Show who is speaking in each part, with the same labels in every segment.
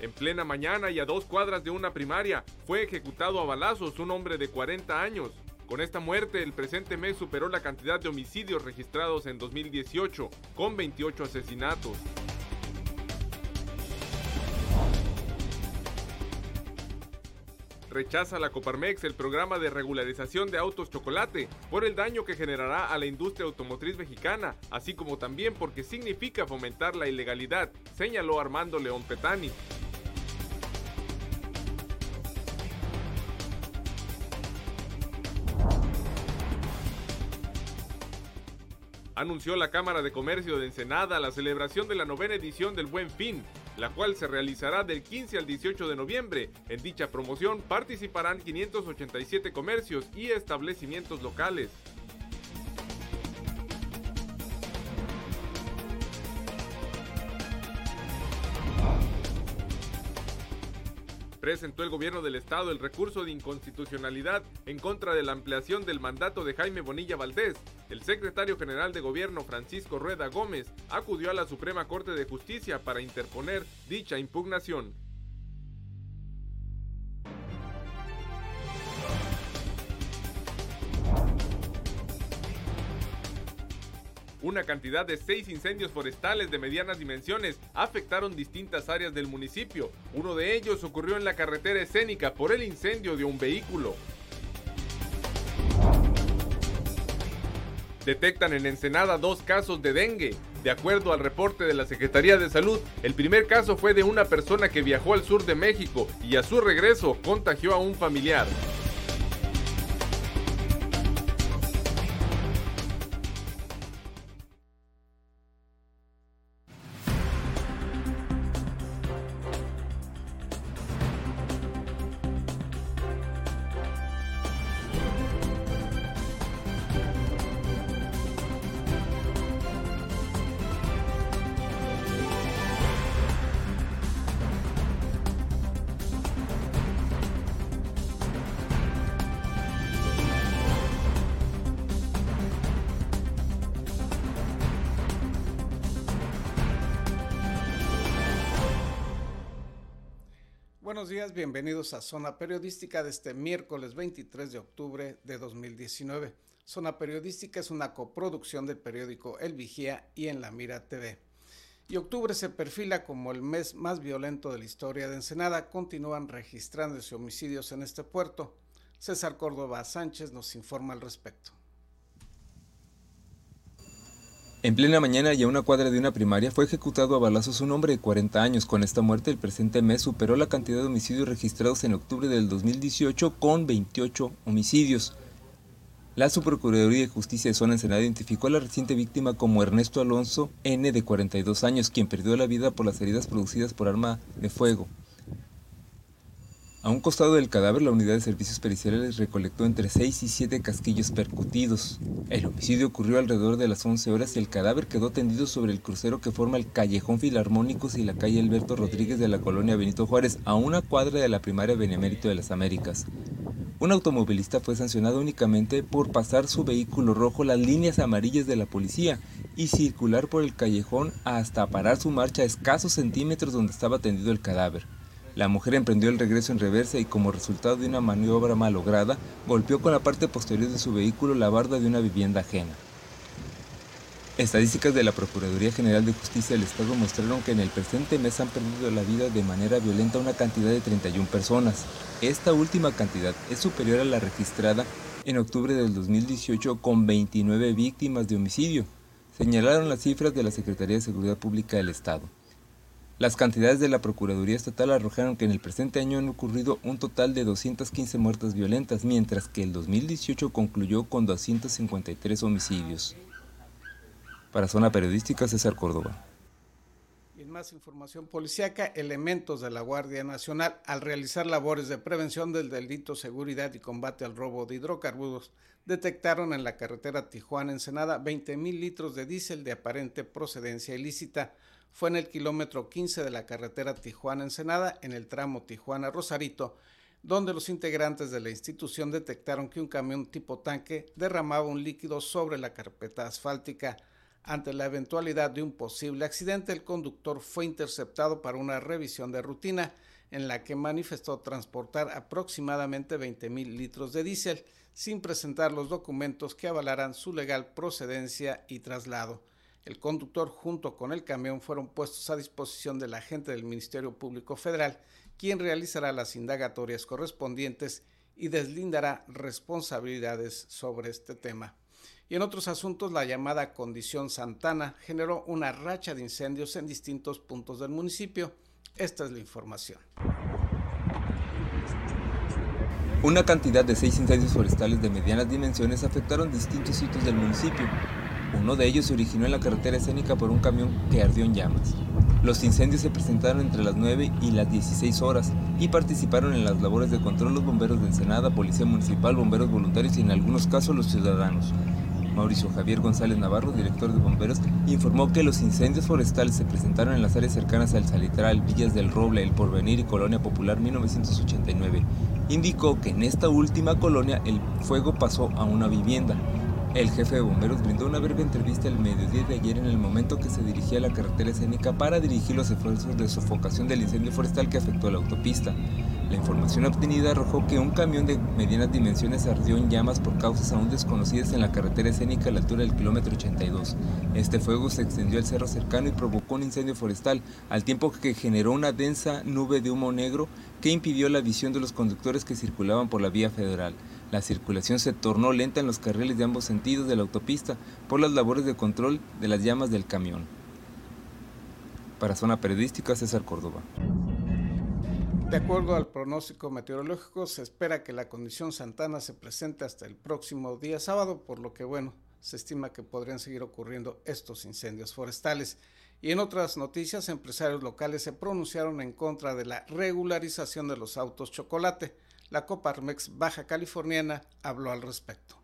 Speaker 1: En plena mañana y a dos cuadras de una primaria, fue ejecutado a balazos un hombre de 40 años. Con esta muerte, el presente mes superó la cantidad de homicidios registrados en 2018, con 28 asesinatos. rechaza la Coparmex el programa de regularización de autos chocolate por el daño que generará a la industria automotriz mexicana, así como también porque significa fomentar la ilegalidad, señaló Armando León Petani. Anunció la Cámara de Comercio de Ensenada la celebración de la novena edición del Buen Fin, la cual se realizará del 15 al 18 de noviembre. En dicha promoción participarán 587 comercios y establecimientos locales. Presentó el gobierno del estado el recurso de inconstitucionalidad en contra de la ampliación del mandato de Jaime Bonilla Valdés. El secretario general de gobierno Francisco Rueda Gómez acudió a la Suprema Corte de Justicia para interponer dicha impugnación. Una cantidad de seis incendios forestales de medianas dimensiones afectaron distintas áreas del municipio. Uno de ellos ocurrió en la carretera escénica por el incendio de un vehículo. Detectan en Ensenada dos casos de dengue. De acuerdo al reporte de la Secretaría de Salud, el primer caso fue de una persona que viajó al sur de México y a su regreso contagió a un familiar.
Speaker 2: Buenos días, bienvenidos a Zona Periodística de este miércoles 23 de octubre de 2019. Zona Periodística es una coproducción del periódico El Vigía y en La Mira TV. Y octubre se perfila como el mes más violento de la historia de Ensenada. Continúan registrándose homicidios en este puerto. César Córdoba Sánchez nos informa al respecto.
Speaker 3: En plena mañana y a una cuadra de una primaria fue ejecutado a balazos un hombre de 40 años. Con esta muerte, el presente mes superó la cantidad de homicidios registrados en octubre del 2018 con 28 homicidios. La Subprocuraduría de Justicia de Zona Ensenada identificó a la reciente víctima como Ernesto Alonso N. de 42 años, quien perdió la vida por las heridas producidas por arma de fuego. A un costado del cadáver, la unidad de servicios periciales recolectó entre 6 y 7 casquillos percutidos. El homicidio ocurrió alrededor de las 11 horas y el cadáver quedó tendido sobre el crucero que forma el Callejón Filarmónicos y la calle Alberto Rodríguez de la colonia Benito Juárez, a una cuadra de la primaria Benemérito de las Américas. Un automovilista fue sancionado únicamente por pasar su vehículo rojo las líneas amarillas de la policía y circular por el callejón hasta parar su marcha a escasos centímetros donde estaba tendido el cadáver. La mujer emprendió el regreso en reversa y como resultado de una maniobra malograda, golpeó con la parte posterior de su vehículo la barda de una vivienda ajena. Estadísticas de la Procuraduría General de Justicia del Estado mostraron que en el presente mes han perdido la vida de manera violenta una cantidad de 31 personas. Esta última cantidad es superior a la registrada en octubre del 2018 con 29 víctimas de homicidio, señalaron las cifras de la Secretaría de Seguridad Pública del Estado. Las cantidades de la Procuraduría Estatal arrojaron que en el presente año han ocurrido un total de 215 muertes violentas, mientras que el 2018 concluyó con 253 homicidios. Para Zona Periodística, César Córdoba.
Speaker 2: Y en más información policíaca, elementos de la Guardia Nacional, al realizar labores de prevención del delito, seguridad y combate al robo de hidrocarburos, detectaron en la carretera Tijuana-Ensenada 20 mil litros de diésel de aparente procedencia ilícita fue en el kilómetro 15 de la carretera Tijuana-Ensenada, en el tramo Tijuana-Rosarito, donde los integrantes de la institución detectaron que un camión tipo tanque derramaba un líquido sobre la carpeta asfáltica. Ante la eventualidad de un posible accidente, el conductor fue interceptado para una revisión de rutina en la que manifestó transportar aproximadamente 20 mil litros de diésel sin presentar los documentos que avalaran su legal procedencia y traslado. El conductor junto con el camión fueron puestos a disposición del agente del Ministerio Público Federal, quien realizará las indagatorias correspondientes y deslindará responsabilidades sobre este tema. Y en otros asuntos, la llamada condición Santana generó una racha de incendios en distintos puntos del municipio. Esta es la información.
Speaker 3: Una cantidad de seis incendios forestales de medianas dimensiones afectaron distintos sitios del municipio. Uno de ellos se originó en la carretera escénica por un camión que ardió en llamas. Los incendios se presentaron entre las 9 y las 16 horas y participaron en las labores de control los bomberos de Ensenada, Policía Municipal, bomberos voluntarios y en algunos casos los ciudadanos. Mauricio Javier González Navarro, director de bomberos, informó que los incendios forestales se presentaron en las áreas cercanas al Salitral, Villas del Roble, El Porvenir y Colonia Popular 1989. Indicó que en esta última colonia el fuego pasó a una vivienda. El jefe de bomberos brindó una breve entrevista el mediodía de ayer en el momento que se dirigía a la carretera escénica para dirigir los esfuerzos de sofocación del incendio forestal que afectó a la autopista. La información obtenida arrojó que un camión de medianas dimensiones ardió en llamas por causas aún desconocidas en la carretera escénica a la altura del kilómetro 82. Este fuego se extendió al cerro cercano y provocó un incendio forestal, al tiempo que generó una densa nube de humo negro que impidió la visión de los conductores que circulaban por la vía federal. La circulación se tornó lenta en los carriles de ambos sentidos de la autopista por las labores de control de las llamas del camión. Para Zona Periodística, César Córdoba.
Speaker 2: De acuerdo al pronóstico meteorológico, se espera que la condición Santana se presente hasta el próximo día sábado, por lo que, bueno, se estima que podrían seguir ocurriendo estos incendios forestales. Y en otras noticias, empresarios locales se pronunciaron en contra de la regularización de los autos chocolate la Coparmex Baja Californiana habló al respecto.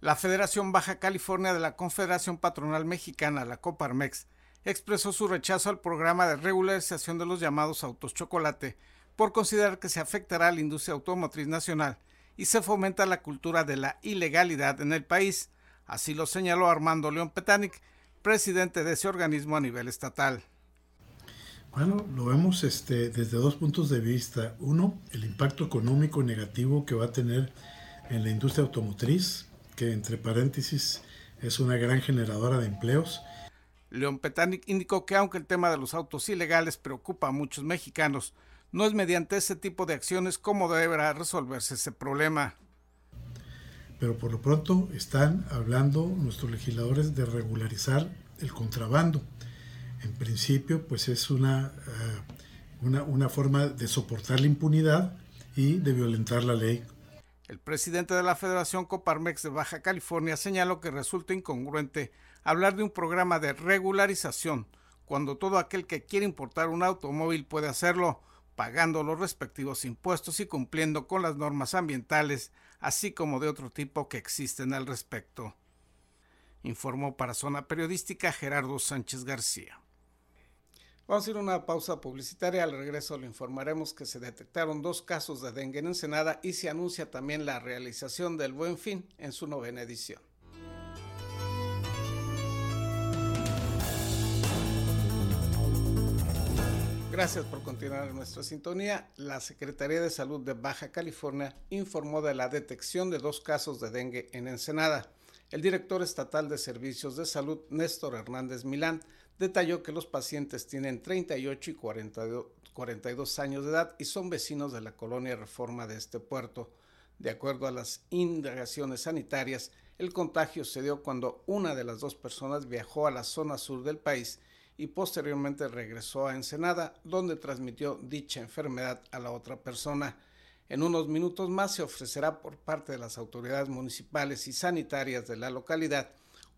Speaker 2: La Federación Baja California de la Confederación Patronal Mexicana, la Coparmex, expresó su rechazo al programa de regularización de los llamados autos chocolate por considerar que se afectará a la industria automotriz nacional y se fomenta la cultura de la ilegalidad en el país. Así lo señaló Armando León Petanic, presidente de ese organismo a nivel estatal.
Speaker 4: Bueno, lo vemos este, desde dos puntos de vista. Uno, el impacto económico negativo que va a tener en la industria automotriz, que entre paréntesis es una gran generadora de empleos.
Speaker 2: León Petanic indicó que aunque el tema de los autos ilegales preocupa a muchos mexicanos, no es mediante ese tipo de acciones como deberá resolverse ese problema.
Speaker 4: Pero por lo pronto están hablando nuestros legisladores de regularizar el contrabando en principio, pues es una, eh, una, una forma de soportar la impunidad y de violentar la ley.
Speaker 2: El presidente de la Federación Coparmex de Baja California señaló que resulta incongruente hablar de un programa de regularización cuando todo aquel que quiere importar un automóvil puede hacerlo, pagando los respectivos impuestos y cumpliendo con las normas ambientales, así como de otro tipo que existen al respecto. Informó para Zona Periodística Gerardo Sánchez García. Vamos a ir a una pausa publicitaria. Al regreso le informaremos que se detectaron dos casos de dengue en Ensenada y se anuncia también la realización del Buen Fin en su novena edición. Gracias por continuar nuestra sintonía. La Secretaría de Salud de Baja California informó de la detección de dos casos de dengue en Ensenada. El director estatal de Servicios de Salud, Néstor Hernández Milán, detalló que los pacientes tienen 38 y 42, años de edad y son vecinos de la colonia Reforma de este puerto. De acuerdo a las indagaciones sanitarias, el contagio se dio cuando una de las dos personas viajó a la zona sur del país y posteriormente regresó a Ensenada, donde transmitió dicha enfermedad a la otra persona. En unos minutos más se ofrecerá por parte de las autoridades municipales y sanitarias de la localidad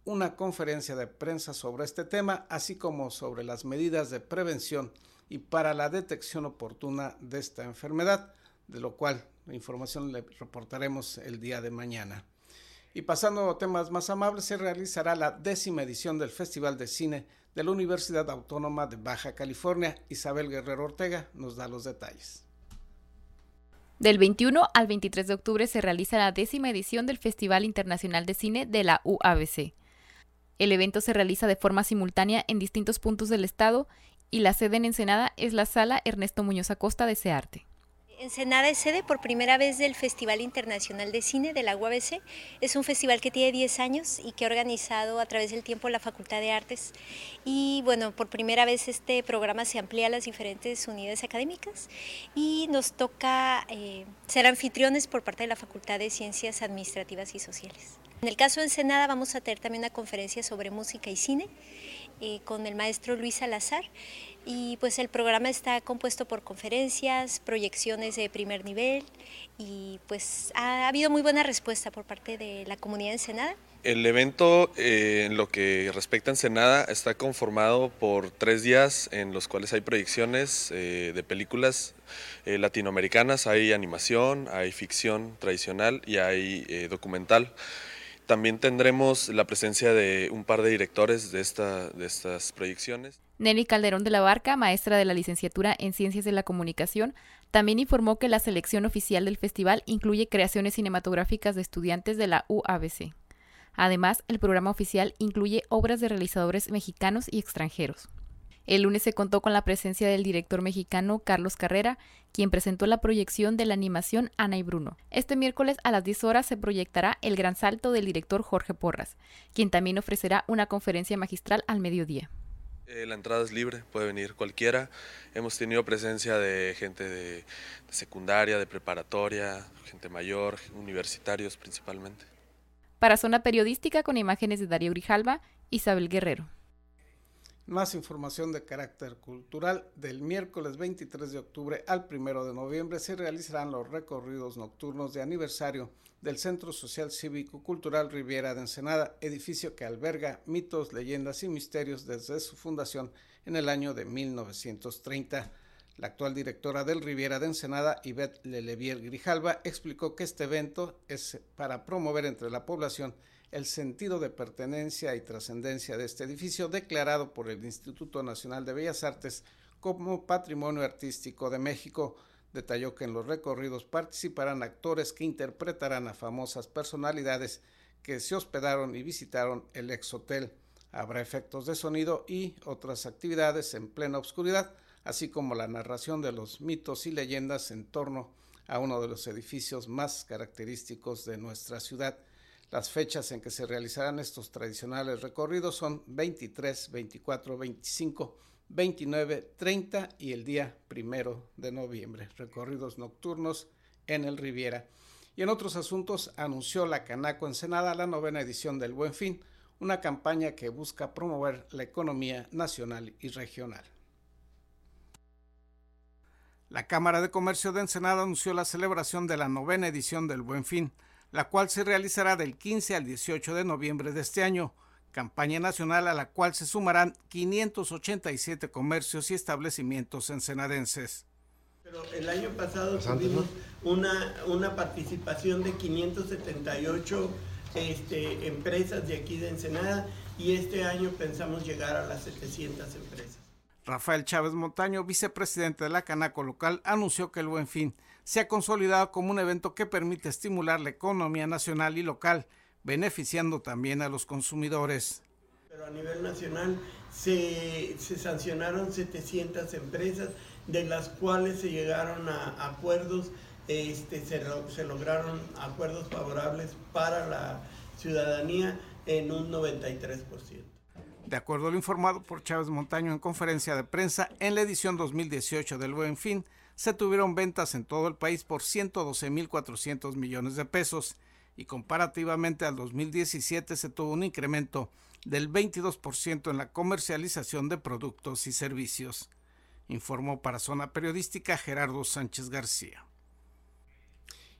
Speaker 2: una conferencia de prensa sobre este tema, así como sobre las medidas de prevención y para la detección oportuna de esta enfermedad, de lo cual la información le reportaremos el día de mañana. Y pasando a temas más amables, se realizará la décima edición del Festival de Cine de la Universidad Autónoma de Baja California. Isabel Guerrero Ortega nos da los detalles.
Speaker 5: Del 21 al 23 de octubre se realiza la décima edición del Festival Internacional de Cine de la UABC. El evento se realiza de forma simultánea en distintos puntos del estado y la sede en Ensenada es la Sala Ernesto Muñoz Acosta de Searte.
Speaker 6: Ensenada es sede por primera vez del Festival Internacional de Cine de la UABC. Es un festival que tiene 10 años y que ha organizado a través del tiempo la Facultad de Artes. Y bueno, por primera vez este programa se amplía a las diferentes unidades académicas y nos toca eh, ser anfitriones por parte de la Facultad de Ciencias Administrativas y Sociales. En el caso de Ensenada vamos a tener también una conferencia sobre música y cine eh, con el maestro Luis Salazar y pues el programa está compuesto por conferencias, proyecciones de primer nivel y pues ha habido muy buena respuesta por parte de la comunidad de Ensenada.
Speaker 7: El evento eh, en lo que respecta a Ensenada está conformado por tres días en los cuales hay proyecciones eh, de películas latinoamericanas, hay animación, hay ficción tradicional y hay documental. También tendremos la presencia de un par de directores de, esta, de estas proyecciones.
Speaker 5: Nelly Calderón de la Barca, maestra de la licenciatura en Ciencias de la Comunicación, también informó que la selección oficial del festival incluye creaciones cinematográficas de estudiantes de la UABC. Además, el programa oficial incluye obras de realizadores mexicanos y extranjeros. El lunes se contó con la presencia del director mexicano Carlos Carrera, quien presentó la proyección de la animación Ana y Bruno. Este miércoles a las 10 horas se proyectará El Gran Salto del director Jorge Porras, quien también ofrecerá una conferencia magistral al mediodía.
Speaker 7: Eh, la entrada es libre, puede venir cualquiera. Hemos tenido presencia de gente de, de secundaria, de preparatoria, gente mayor, universitarios principalmente.
Speaker 5: Para Zona Periodística con imágenes de Darío Grijalva, Isabel Guerrero.
Speaker 2: Más información de carácter cultural. Del miércoles 23 de octubre al 1 de noviembre se realizarán los recorridos nocturnos de aniversario del Centro Social Cívico Cultural Riviera de Ensenada, edificio que alberga mitos, leyendas y misterios desde su fundación en el año de 1930. La actual directora del Riviera de Ensenada, Yvette Lelevier Grijalva, explicó que este evento es para promover entre la población el sentido de pertenencia y trascendencia de este edificio declarado por el Instituto Nacional de Bellas Artes como Patrimonio Artístico de México. Detalló que en los recorridos participarán actores que interpretarán a famosas personalidades que se hospedaron y visitaron el ex hotel. Habrá efectos de sonido y otras actividades en plena oscuridad, así como la narración de los mitos y leyendas en torno a uno de los edificios más característicos de nuestra ciudad. Las fechas en que se realizarán estos tradicionales recorridos son 23, 24, 25, 29, 30 y el día primero de noviembre. Recorridos nocturnos en el Riviera. Y en otros asuntos anunció la Canaco Ensenada la novena edición del Buen Fin, una campaña que busca promover la economía nacional y regional. La Cámara de Comercio de Ensenada anunció la celebración de la novena edición del Buen Fin la cual se realizará del 15 al 18 de noviembre de este año, campaña nacional a la cual se sumarán 587 comercios y establecimientos ensenadenses.
Speaker 8: Pero el año pasado tuvimos una, una participación de 578 este, empresas de aquí de Ensenada y este año pensamos llegar a las 700 empresas.
Speaker 2: Rafael Chávez Montaño, vicepresidente de la Canaco local, anunció que el Buen Fin se ha consolidado como un evento que permite estimular la economía nacional y local, beneficiando también a los consumidores.
Speaker 8: Pero a nivel nacional se, sancionaron 700 empresas, de las cuales se llegaron a acuerdos, este, se, se lograron acuerdos favorables para la ciudadanía en un 93%.
Speaker 2: De acuerdo a lo informado por Chávez Montaño en conferencia de prensa en la edición 2018 del Buen Fin, se tuvieron ventas en todo el país por 112.400 millones de pesos y comparativamente al 2017 se tuvo un incremento del 22% en la comercialización de productos y servicios, informó para Zona Periodística Gerardo Sánchez García.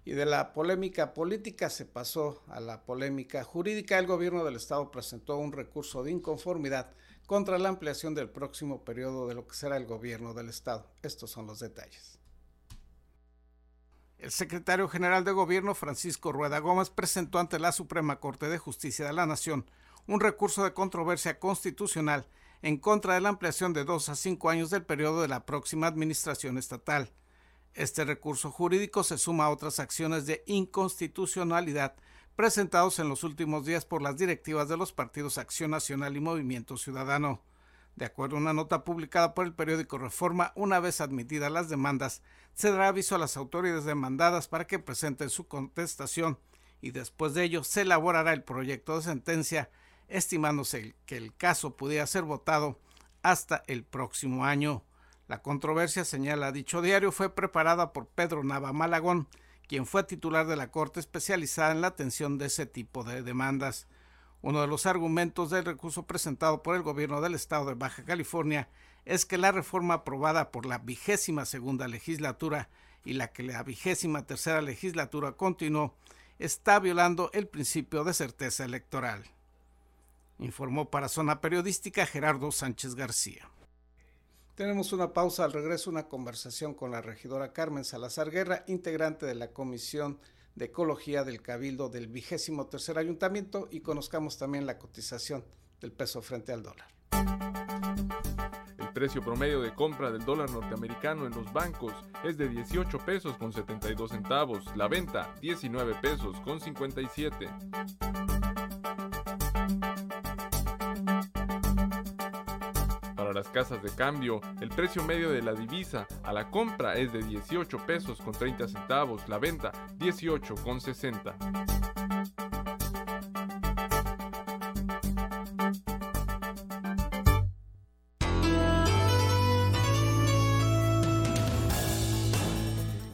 Speaker 2: Y de la polémica política se pasó a la polémica jurídica. El gobierno del estado presentó un recurso de inconformidad contra la ampliación del próximo periodo de lo que será el gobierno del Estado. Estos son los detalles. El secretario general de Gobierno, Francisco Rueda Gómez, presentó ante la Suprema Corte de Justicia de la Nación un recurso de controversia constitucional en contra de la ampliación de dos a cinco años del periodo de la próxima administración estatal. Este recurso jurídico se suma a otras acciones de inconstitucionalidad presentados en los últimos días por las directivas de los partidos Acción Nacional y Movimiento Ciudadano. De acuerdo a una nota publicada por el periódico Reforma, una vez admitidas las demandas, se dará aviso a las autoridades demandadas para que presenten su contestación y después de ello se elaborará el proyecto de sentencia, estimándose que el caso pudiera ser votado hasta el próximo año. La controversia, señala dicho diario, fue preparada por Pedro Nava Malagón, quien fue titular de la Corte especializada en la atención de ese tipo de demandas. Uno de los argumentos del recurso presentado por el gobierno del estado de Baja California es que la reforma aprobada por la vigésima segunda legislatura y la que la vigésima tercera legislatura continuó está violando el principio de certeza electoral. Informó para Zona Periodística Gerardo Sánchez García. Tenemos una pausa al regreso, una conversación con la regidora Carmen Salazar Guerra, integrante de la Comisión de Ecología del Cabildo del vigésimo tercer ayuntamiento y conozcamos también la cotización del peso frente al dólar.
Speaker 1: El precio promedio de compra del dólar norteamericano en los bancos es de 18 pesos con 72 centavos, la venta 19 pesos con 57. Las casas de cambio, el precio medio de la divisa a la compra es de 18 pesos con 30 centavos, la venta 18 con 60.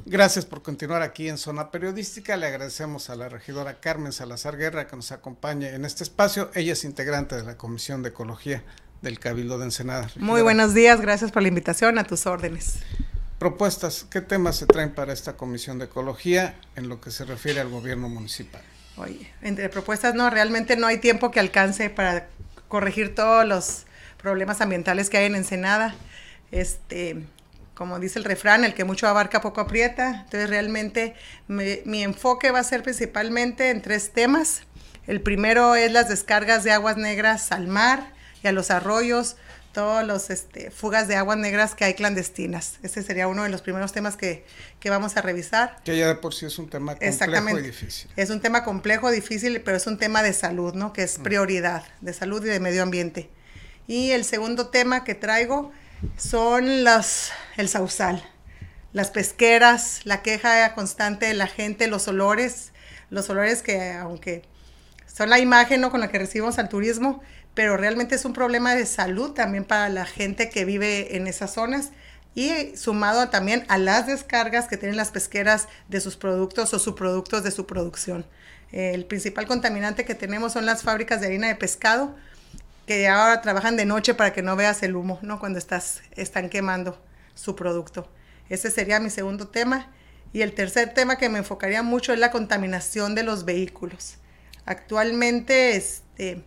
Speaker 2: Gracias por continuar aquí en Zona Periodística. Le agradecemos a la regidora Carmen Salazar Guerra que nos acompañe en este espacio. Ella es integrante de la Comisión de Ecología del Cabildo de Ensenada.
Speaker 9: Muy buenos días, gracias por la invitación, a tus órdenes.
Speaker 2: Propuestas, ¿qué temas se traen para esta Comisión de Ecología en lo que se refiere al gobierno municipal?
Speaker 9: Oye, entre propuestas no, realmente no hay tiempo que alcance para corregir todos los problemas ambientales que hay en Ensenada. Este, como dice el refrán, el que mucho abarca poco aprieta. Entonces realmente mi enfoque va a ser principalmente en tres temas. El primero es las descargas de aguas negras al mar, y a los arroyos, todos los este, fugas de aguas negras que hay clandestinas. Ese sería uno de los primeros temas que, vamos a revisar.
Speaker 2: Que ya de por sí es un tema complejo y difícil.
Speaker 9: Es un tema complejo, difícil, pero es un tema de salud, ¿no? Que es mm. prioridad, de salud y de medio ambiente. Y el segundo tema que traigo son las, el sausal, las pesqueras, la queja constante de la gente, los olores, los olores que aunque son la imagen ¿no? con la que recibimos al turismo, pero realmente es un problema de salud también para la gente que vive en esas zonas y sumado también a las descargas que tienen las pesqueras de sus productos o subproductos de su producción. El principal contaminante que tenemos son las fábricas de harina de pescado, que ahora trabajan de noche para que no veas el humo, ¿no? Cuando estás, están quemando su producto. Ese sería mi segundo tema. Y el tercer tema que me enfocaría mucho es la contaminación de los vehículos. Actualmente, este,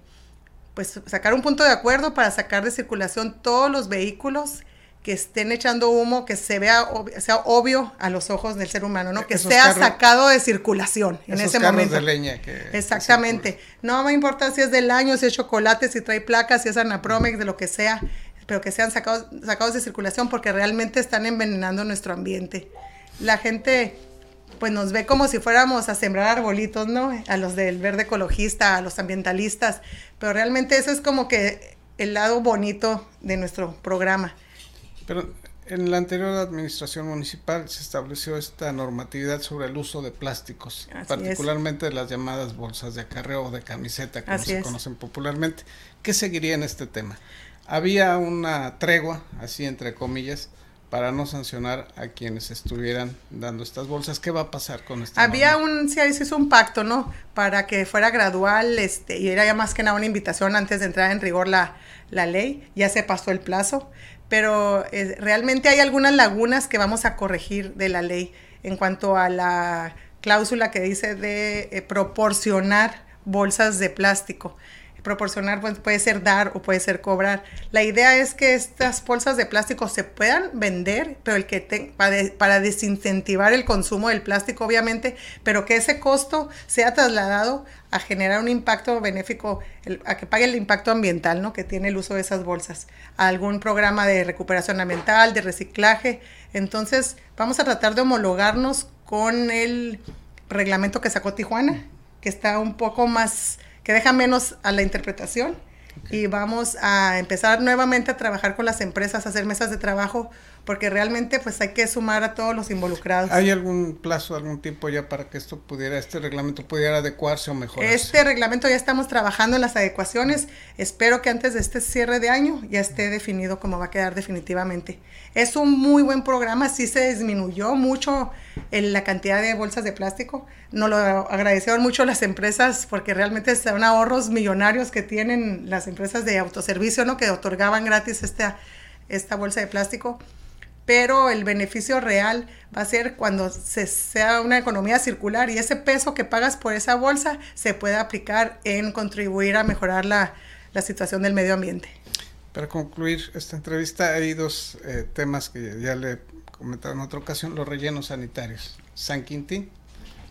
Speaker 9: pues sacar un punto de acuerdo para sacar de circulación todos los vehículos que estén echando humo, que se vea sea obvio a los ojos del ser humano, ¿no? Que sea sacado de circulación en ese momento.
Speaker 2: de leña
Speaker 9: Exactamente. no me importa si es del año, si es chocolate, si trae placas, si es anapromex, de lo que sea, pero que sean sacados, sacados de circulación porque realmente están envenenando nuestro ambiente. La gente pues nos ve como si fuéramos a sembrar arbolitos, ¿no? A los del verde ecologista, a los ambientalistas, pero realmente eso es como que el lado bonito de nuestro programa.
Speaker 2: Pero en la anterior administración municipal se estableció esta normatividad sobre el uso de plásticos, particularmente las llamadas bolsas de acarreo o de camiseta, como se conocen popularmente. ¿Qué seguiría en este tema? Había una tregua, así entre comillas, para no sancionar a quienes estuvieran dando estas bolsas. ¿Qué va a pasar con esta
Speaker 9: Había un, sí, se hizo un pacto, ¿no? Para que fuera gradual, este, y era ya más que nada una invitación antes de entrar en rigor la, la ley, ya se pasó el plazo, pero eh, realmente hay algunas lagunas que vamos a corregir de la ley en cuanto a la cláusula que dice de eh, proporcionar bolsas de plástico proporcionar pues, puede ser dar o puede ser cobrar. La idea es que estas bolsas de plástico se puedan vender, pero el que para, para, desincentivar el consumo del plástico, obviamente, pero que ese costo sea trasladado a generar un impacto benéfico, a que pague el impacto ambiental ¿no? que tiene el uso de esas bolsas, a algún programa de recuperación ambiental, de reciclaje. Entonces, vamos a tratar de homologarnos con el reglamento que sacó Tijuana, que está un poco más que deja menos a la interpretación. Y vamos a empezar nuevamente a trabajar con las empresas, a hacer mesas de trabajo, porque realmente pues hay que sumar a todos los involucrados.
Speaker 2: ¿Hay algún plazo, algún tiempo ya para que esto pudiera, este reglamento pudiera adecuarse o mejorarse?
Speaker 9: Este reglamento ya estamos trabajando en las adecuaciones, espero que antes de este cierre de año ya esté definido cómo va a quedar definitivamente. Es un muy buen programa, sí se disminuyó mucho en la cantidad de bolsas de plástico. Nos lo agradecieron mucho las empresas porque realmente son ahorros millonarios que tienen las empresas de autoservicio, ¿no? Que otorgaban gratis esta, esta bolsa de plástico. Pero el beneficio real va a ser cuando se sea una economía circular y ese peso que pagas por esa bolsa se puede aplicar en contribuir a mejorar la, la situación del medio ambiente.
Speaker 2: Para concluir esta entrevista, hay dos eh, temas que ya le comentaba en otra ocasión, los rellenos sanitarios. San Quintín,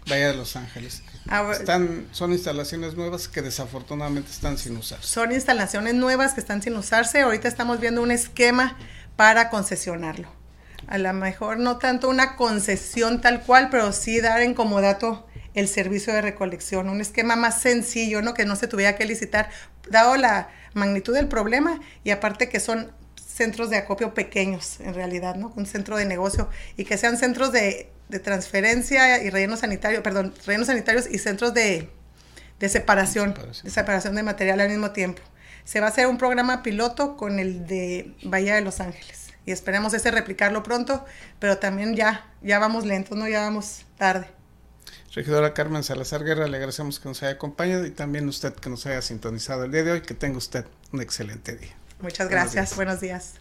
Speaker 2: Bahía de Los Ángeles. Ah, están, son instalaciones nuevas que desafortunadamente están sin usarse.
Speaker 9: Son instalaciones nuevas que están sin usarse. Ahorita estamos viendo un esquema para concesionarlo. A lo mejor no tanto una concesión tal cual, pero sí dar en comodato el servicio de recolección, un esquema más sencillo, ¿no? Que no se tuviera que licitar, dado la, magnitud del problema y aparte que son centros de acopio pequeños en realidad, ¿no? Un centro de negocio y que sean centros de, transferencia y relleno sanitario, perdón, rellenos sanitarios y centros de, separación, de separación de material al mismo tiempo. Se va a hacer un programa piloto con el de Bahía de Los Ángeles y esperemos ese replicarlo pronto, pero también ya, ya vamos lentos, ¿no? Ya vamos tarde.
Speaker 2: Regidora Carmen Salazar Guerra, le agradecemos que nos haya acompañado y también usted que nos haya sintonizado el día de hoy. Que tenga usted un excelente día.
Speaker 9: Muchas gracias. Buenos días.